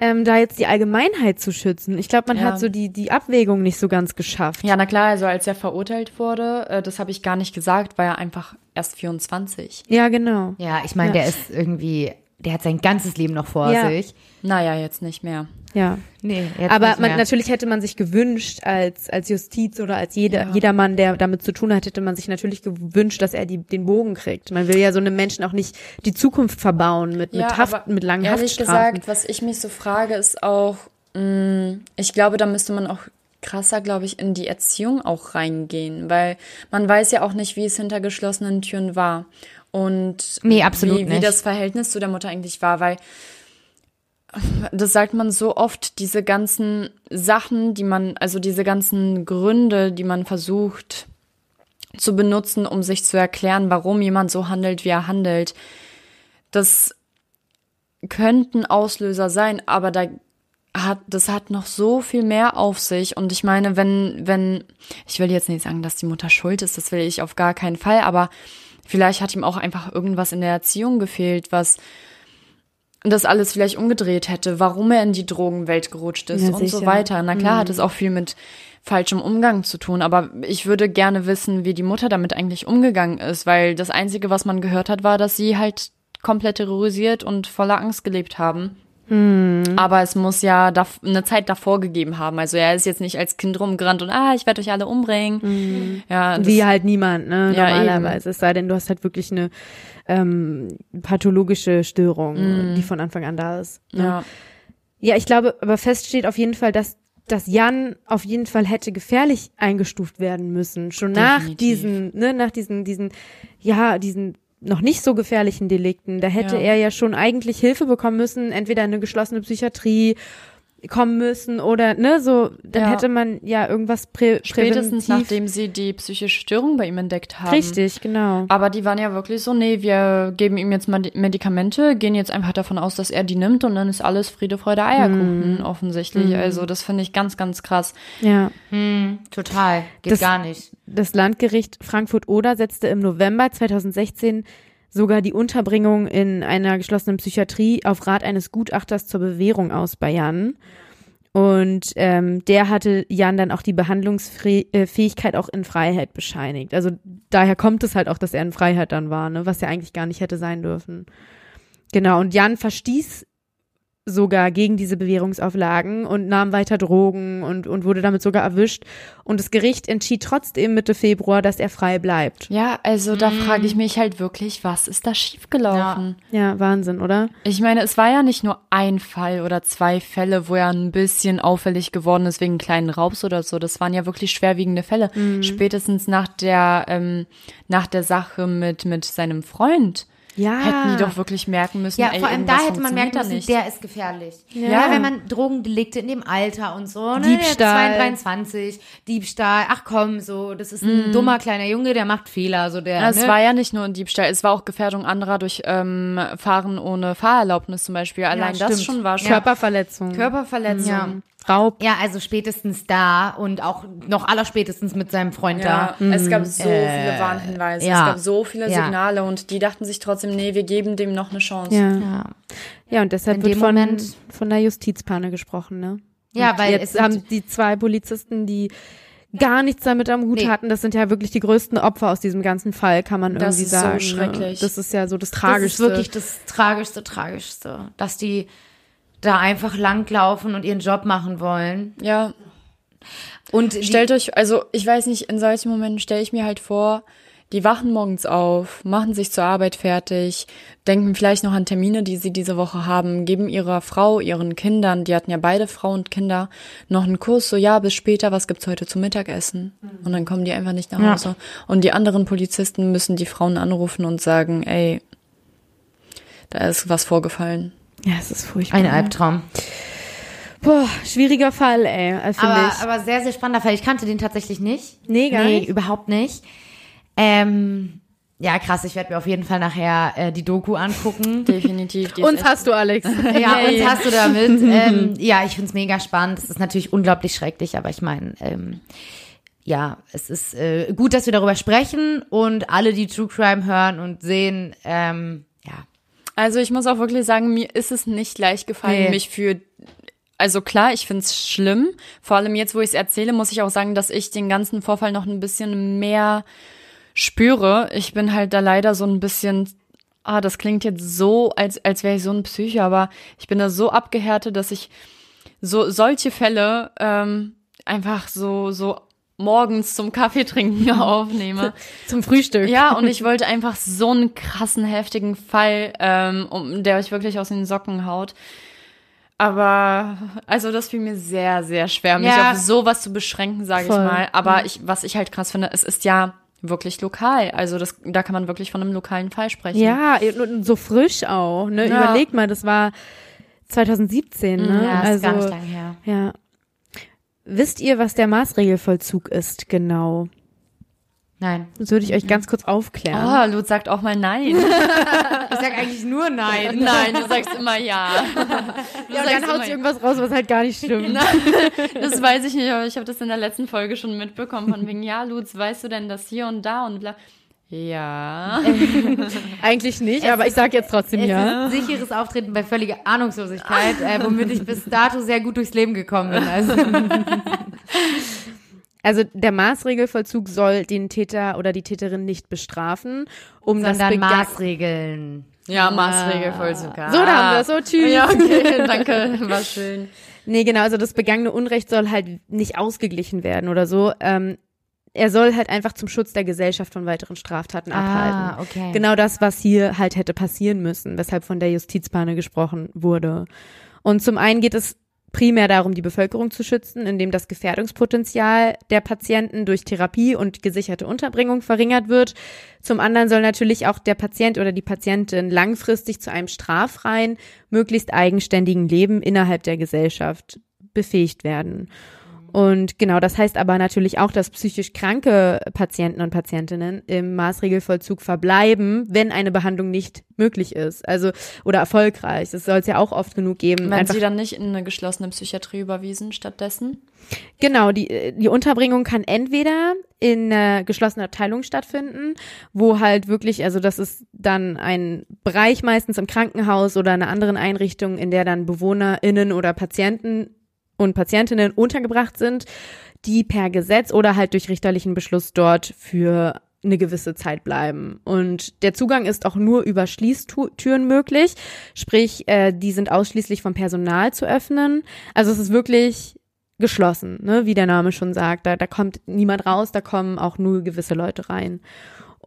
ähm, da jetzt die Allgemeinheit zu schützen. Ich glaube, man Ja. hat so die, die Abwägung nicht so ganz geschafft. Ja, na klar, also als er verurteilt wurde, äh, das habe ich gar nicht gesagt, war er einfach erst 24. Ja, genau. Ja, ich meine, Ja. der ist irgendwie, der hat sein ganzes Leben noch vor Ja. sich. Naja, jetzt nicht mehr. Ja. Nee, jetzt Aber man, natürlich hätte man sich gewünscht, als, als Justiz oder als jeder, jedermann, der damit zu tun hat, hätte man sich natürlich gewünscht, dass er die, den Bogen kriegt. Man will ja so einem Menschen auch nicht die Zukunft verbauen mit, mit Haft, mit langen ehrlich Haftstrafen. gesagt, was ich mich so frage, ist auch, mh, ich glaube, da müsste man auch krasser, glaube ich, in die Erziehung auch reingehen, weil man weiß ja auch nicht, wie es hinter geschlossenen Türen war und Nee, absolut wie, wie nicht. das Verhältnis zu der Mutter eigentlich war, weil das sagt man so oft, diese ganzen Sachen, die man, also diese ganzen Gründe, die man versucht zu benutzen, um sich zu erklären, warum jemand so handelt, wie er handelt, das könnten Auslöser sein, aber da hat, das hat noch so viel mehr auf sich. Und ich meine, wenn, wenn, ich will jetzt nicht sagen, dass die Mutter schuld ist, das will ich auf gar keinen Fall, aber vielleicht hat ihm auch einfach irgendwas in der Erziehung gefehlt, was das alles vielleicht umgedreht hätte, warum er in die Drogenwelt gerutscht ist Ja, und so sicher. weiter. Na klar hat es auch viel mit falschem Umgang zu tun, aber ich würde gerne wissen, wie die Mutter damit eigentlich umgegangen ist, weil das Einzige, was man gehört hat, war, dass sie halt komplett terrorisiert und voller Angst gelebt haben. Aber es muss ja eine Zeit davor gegeben haben. Also er ist jetzt nicht als Kind rumgerannt und ah, ich werde euch alle umbringen. Ja, das, Wie halt niemand, ne? Ja, Normalerweise. Es sei denn, du hast halt wirklich eine ähm, pathologische Störung, die von Anfang an da ist. Ne? ja. Ja, ich glaube, aber fest steht auf jeden Fall, dass dass Jan auf jeden Fall hätte gefährlich eingestuft werden müssen. Schon nach Definitiv. diesen, ne, nach diesen, diesen, ja, diesen noch nicht so gefährlichen Delikten. Da hätte Ja. er ja schon eigentlich Hilfe bekommen müssen, entweder in eine geschlossene Psychiatrie kommen müssen oder, ne, so, dann Ja. hätte man ja irgendwas prä Spätestens präventiv- nachdem sie die psychische Störung bei ihm entdeckt haben. Richtig, genau. Aber die waren ja wirklich so, nee, wir geben ihm jetzt Medikamente, gehen jetzt einfach davon aus, dass er die nimmt und dann ist alles Friede, Freude, Eierkuchen offensichtlich. Also das finde ich ganz, ganz krass. Ja. Total. Geht Das- gar nicht. Das Landgericht Frankfurt-Oder setzte im November 2016 sogar die Unterbringung in einer geschlossenen Psychiatrie auf Rat eines Gutachters zur Bewährung aus bei Jan. Und ähm, der hatte Jan dann auch die Behandlungsfähigkeit auch in Freiheit bescheinigt. Also daher kommt es halt auch, dass er in Freiheit dann war, ne? was ja eigentlich gar nicht hätte sein dürfen. Genau, und Jan verstieß sogar gegen diese Bewährungsauflagen und nahm weiter Drogen und, und wurde damit sogar erwischt. Und das Gericht entschied trotzdem Mitte Februar, dass er frei bleibt. Ja, also da frage ich mich halt wirklich, was ist da schiefgelaufen? Ja, Wahnsinn, oder? Ich meine, es war ja nicht nur ein Fall oder zwei Fälle, wo er ein bisschen auffällig geworden ist wegen kleinen Raubs oder so. Das waren ja wirklich schwerwiegende Fälle. Spätestens nach der, ähm, nach der Sache mit, mit seinem Freund Ja. hätten die doch wirklich merken müssen. Ja, ey, vor allem da hätte man merken müssen, der ist gefährlich. Ja. Ja. wenn man Drogendelikte in dem Alter und so, ne, Diebstahl. Der ist 23, Diebstahl, ach komm, so, das ist ein dummer kleiner Junge, der macht Fehler, so der, Ja, Es ne? war ja nicht nur ein Diebstahl, es war auch Gefährdung anderer durch ähm, Fahren ohne Fahrerlaubnis zum Beispiel. Allein das stimmt. schon war schon Körperverletzung. Körperverletzung. Ja. Schraub. Ja, also spätestens da und auch noch allerspätestens mit seinem Freund Ja, da. es gab so viele Warnhinweise, ja. es gab so viele Ja. Signale und die dachten sich trotzdem, nee, wir geben dem noch eine Chance. Ja. Ja, Ja, und deshalb In wird von, Moment- von der Justizpanne gesprochen, ne? ja Und weil jetzt haben die zwei Polizisten, die gar nichts damit am Hut Nee. hatten, das sind ja wirklich die größten Opfer aus diesem ganzen Fall, kann man Das irgendwie ist so sagen. schrecklich. Ne? Das ist ja so das das Tragischste. ist wirklich das Tragischste, Tragischste, dass die da einfach langlaufen und ihren Job machen wollen. Ja, Und stellt euch, also ich weiß nicht, in solchen Momenten stelle ich mir halt vor, die wachen morgens auf, machen sich zur Arbeit fertig, denken vielleicht noch an Termine, die sie diese Woche haben, geben ihrer Frau, ihren Kindern, die hatten ja beide Frau und Kinder, noch einen Kurs, so ja, bis später, was gibt's heute zum Mittagessen? Und dann kommen die einfach nicht nach Ja. Hause. Und die anderen Polizisten müssen die Frauen anrufen und sagen, ey, da ist was vorgefallen. Ja, es ist furchtbar. ein Albtraum. Boah, schwieriger Fall, ey, äh, finde Aber, ich. aber sehr, sehr spannender Fall. Ich kannte den tatsächlich nicht. Nee, gar nee, nicht? überhaupt nicht. Ähm, ja, krass, ich werde mir auf jeden Fall nachher äh, die Doku angucken. Definitiv. Uns hast du, Alex. ja, uns hast du damit. ähm, ja, ich find's mega spannend. Es ist natürlich unglaublich schrecklich, aber ich meine, ähm, ja, es ist äh, gut, dass wir darüber sprechen und alle, die True Crime hören und sehen, ähm, Also ich muss auch wirklich sagen, mir ist es nicht leicht gefallen, Nee. mich für also klar, ich find's schlimm. Vor allem jetzt, wo ich es erzähle, muss ich auch sagen, dass ich den ganzen Vorfall noch ein bisschen mehr spüre. Ich bin halt da leider so ein bisschen, ah, das klingt jetzt so, als, als wäre ich so ein Psycho, aber ich bin da so abgehärtet, dass ich so solche Fälle ähm, einfach so, so morgens zum Kaffee trinken aufnehme. Zum Frühstück. Ja, und ich wollte einfach so einen krassen, heftigen Fall, ähm, um, der euch wirklich aus den Socken haut. Aber, also das fiel mir sehr, sehr schwer, mich Ja. auf sowas zu beschränken, sage ich mal. Aber ich, was ich halt krass finde, es ist ja wirklich lokal. Also das, da kann man wirklich von einem lokalen Fall sprechen. Ja, so frisch auch, ne? Ja. Überleg mal, das war 2017, ne? ja, ist also, gar nicht lange her. ja. Wisst ihr, was der Maßregelvollzug ist, genau? Nein. Das würde ich euch ganz kurz aufklären. Oh, Lutz sagt auch mal nein. Ich sag eigentlich nur nein. nein, du sagst immer ja. Du ja, und sagst dann haut irgendwas raus, was halt gar nicht stimmt. Das weiß ich nicht, aber ich habe das in der letzten Folge schon mitbekommen. Von wegen, ja, Lutz, weißt du denn das hier und da und bla. Ja. Eigentlich nicht, aber ich sag jetzt trotzdem Es ja. ist sicheres Auftreten bei völliger Ahnungslosigkeit, äh, womit ich bis dato sehr gut durchs Leben gekommen bin. Also, Also der Maßregelvollzug soll den Täter oder die Täterin nicht bestrafen, um das sondern Bega- Maßregeln. Ja, Maßregelvollzug. So, da haben wir es. So, tschüss. Ja, okay, danke, war schön. Nee, genau, also das begangene Unrecht soll halt nicht ausgeglichen werden oder so. Ähm, er soll halt einfach zum Schutz der Gesellschaft von weiteren Straftaten abhalten. Ah, okay. Genau das, was hier halt hätte passieren müssen, weshalb von der Justizbahne gesprochen wurde. Und zum einen geht es primär darum, die Bevölkerung zu schützen, indem das Gefährdungspotenzial der Patienten durch Therapie und gesicherte Unterbringung verringert wird. Zum anderen soll natürlich auch der Patient oder die Patientin langfristig zu einem straffreien, möglichst eigenständigen Leben innerhalb der Gesellschaft befähigt werden. Und genau, das heißt aber natürlich auch, dass psychisch kranke Patienten und Patientinnen im Maßregelvollzug verbleiben, wenn eine Behandlung nicht möglich ist, also oder erfolgreich. Das soll es ja auch oft genug geben. Werden sie dann nicht in eine geschlossene Psychiatrie überwiesen stattdessen? genau, die, die Unterbringung kann entweder in einer geschlossenen Abteilung stattfinden, wo halt wirklich, also das ist dann ein Bereich meistens im Krankenhaus oder einer anderen Einrichtung, in der dann BewohnerInnen oder Patienten und Patientinnen untergebracht sind, die per Gesetz oder halt durch richterlichen Beschluss dort für eine gewisse Zeit bleiben. Und der Zugang ist auch nur über Schließtüren möglich, sprich, äh, die sind ausschließlich vom Personal zu öffnen. Also es ist wirklich geschlossen, ne? wie der Name schon sagt. Da, da kommt niemand raus, da kommen auch nur gewisse Leute rein.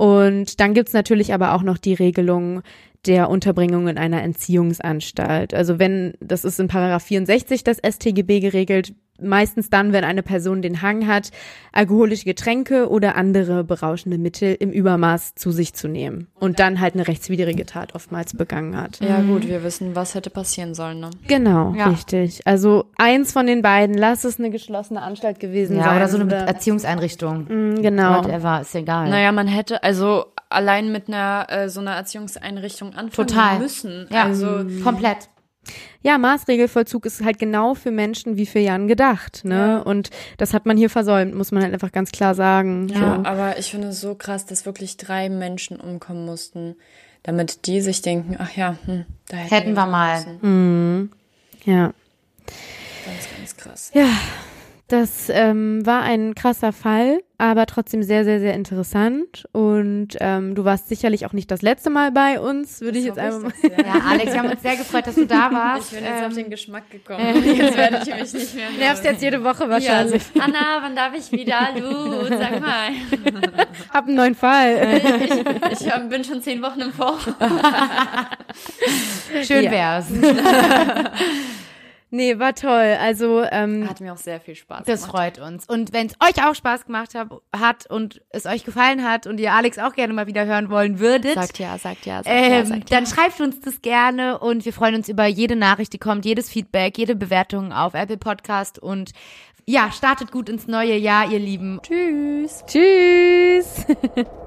Und dann gibt's natürlich aber auch noch die Regelung der Unterbringung in einer Entziehungsanstalt. Also wenn, das ist in Paragraph 64 das StGB geregelt, meistens dann, wenn eine Person den Hang hat, alkoholische Getränke oder andere berauschende Mittel im Übermaß zu sich zu nehmen und dann halt eine rechtswidrige Tat oftmals begangen hat. Ja, gut, wir wissen, was hätte passieren sollen, ne? Genau, Ja. richtig. Also eins von den beiden, lass es eine geschlossene Anstalt gewesen Ja, sein. oder so eine Erziehungseinrichtung. Mm, genau. Whatever, ist egal. Naja, man hätte also allein mit einer äh, so einer Erziehungseinrichtung anfangen Total. müssen. ja, Also komplett. Ja, Maßregelvollzug ist halt genau für Menschen wie für Jan gedacht, ne? Ja. Und das hat man hier versäumt, muss man halt einfach ganz klar sagen. Ja, so. aber ich finde es so krass, dass wirklich drei Menschen umkommen mussten, damit die sich denken, ach ja, hm, da hätten, Hätten wir mal. müssen. ja. Ganz, ganz krass. Ja, das ähm, war ein krasser Fall, aber trotzdem sehr, sehr, sehr interessant. Und ähm, du warst sicherlich auch nicht das letzte Mal bei uns, würde ich jetzt einfach mal. Ja, Alex, wir haben uns sehr gefreut, dass du da warst. Ich bin jetzt auf Ähm, den Geschmack gekommen. Jetzt werde ich mich nicht mehr Nervst jetzt jede Woche wahrscheinlich. Ja, Anna, wann darf ich wieder? Du, sag mal. Ab einem neuen Fall. Ich ähm, bin schon zehn Wochen im Vor. schön Ja. wär's. Nee, war toll. Also, ähm, Hat mir auch sehr viel Spaß Das gemacht. freut uns. Und wenn es euch auch Spaß gemacht hat, hat und es euch gefallen hat und ihr Alex auch gerne mal wieder hören wollen würdet, Sagt ja, sagt ja, sagt ja, ähm, sagt ja. dann schreibt uns das gerne und wir freuen uns über jede Nachricht, die kommt, jedes Feedback, jede Bewertung auf Apple Podcast und ja, startet gut ins neue Jahr, ihr Lieben. Tschüss. tschüss.